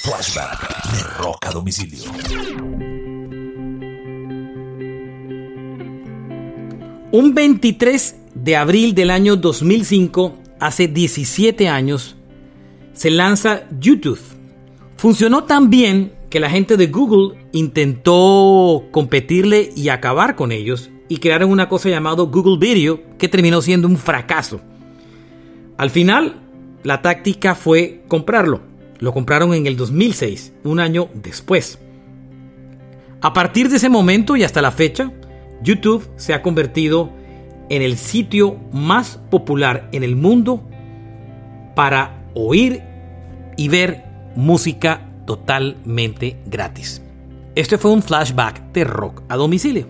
Flashback de Rock a domicilio. Un 23 de abril del año 2005, hace 17 años, se lanza YouTube. Funcionó tan bien que la gente de Google intentó competirle y acabar con ellos y crearon una cosa llamada Google Video que terminó siendo un fracaso. Al final, la táctica fue comprarlo. Lo compraron en el 2006, un año después. A partir de ese momento y hasta la fecha, YouTube se ha convertido en el sitio más popular en el mundo para oír y ver música totalmente gratis. Este fue un flashback de rock a domicilio.